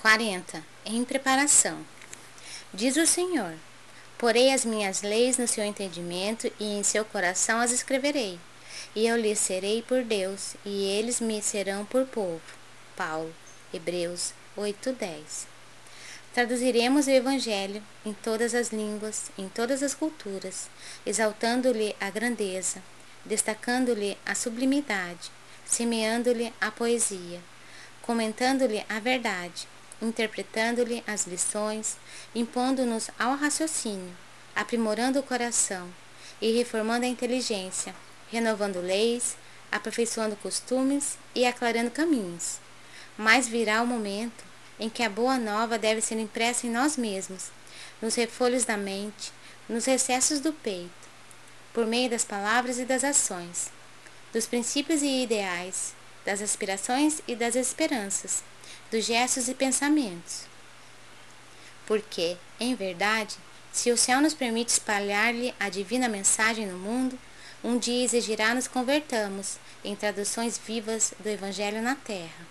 40. Em preparação. Diz o Senhor: Porei as minhas leis no seu entendimento e em seu coração as escreverei. E eu lhes serei por Deus, e eles me serão por povo. Paulo, Hebreus 8:10. Traduziremos o Evangelho em todas as línguas, em todas as culturas, exaltando-lhe a grandeza, destacando-lhe a sublimidade, semeando-lhe a poesia, comentando-lhe a verdade, interpretando-lhe as lições, impondo-nos ao raciocínio, aprimorando o coração e reformando a inteligência, renovando leis, aperfeiçoando costumes e aclarando caminhos. Mas virá o momento em que a boa nova deve ser impressa em nós mesmos, nos refolhos da mente, nos recessos do peito, por meio das palavras e das ações, dos princípios e ideais, das aspirações e das esperanças, dos gestos e pensamentos. Porque, em verdade, se o céu nos permite espalhar-lhe a divina mensagem no mundo, um dia exigirá nos convertamos em traduções vivas do Evangelho na terra.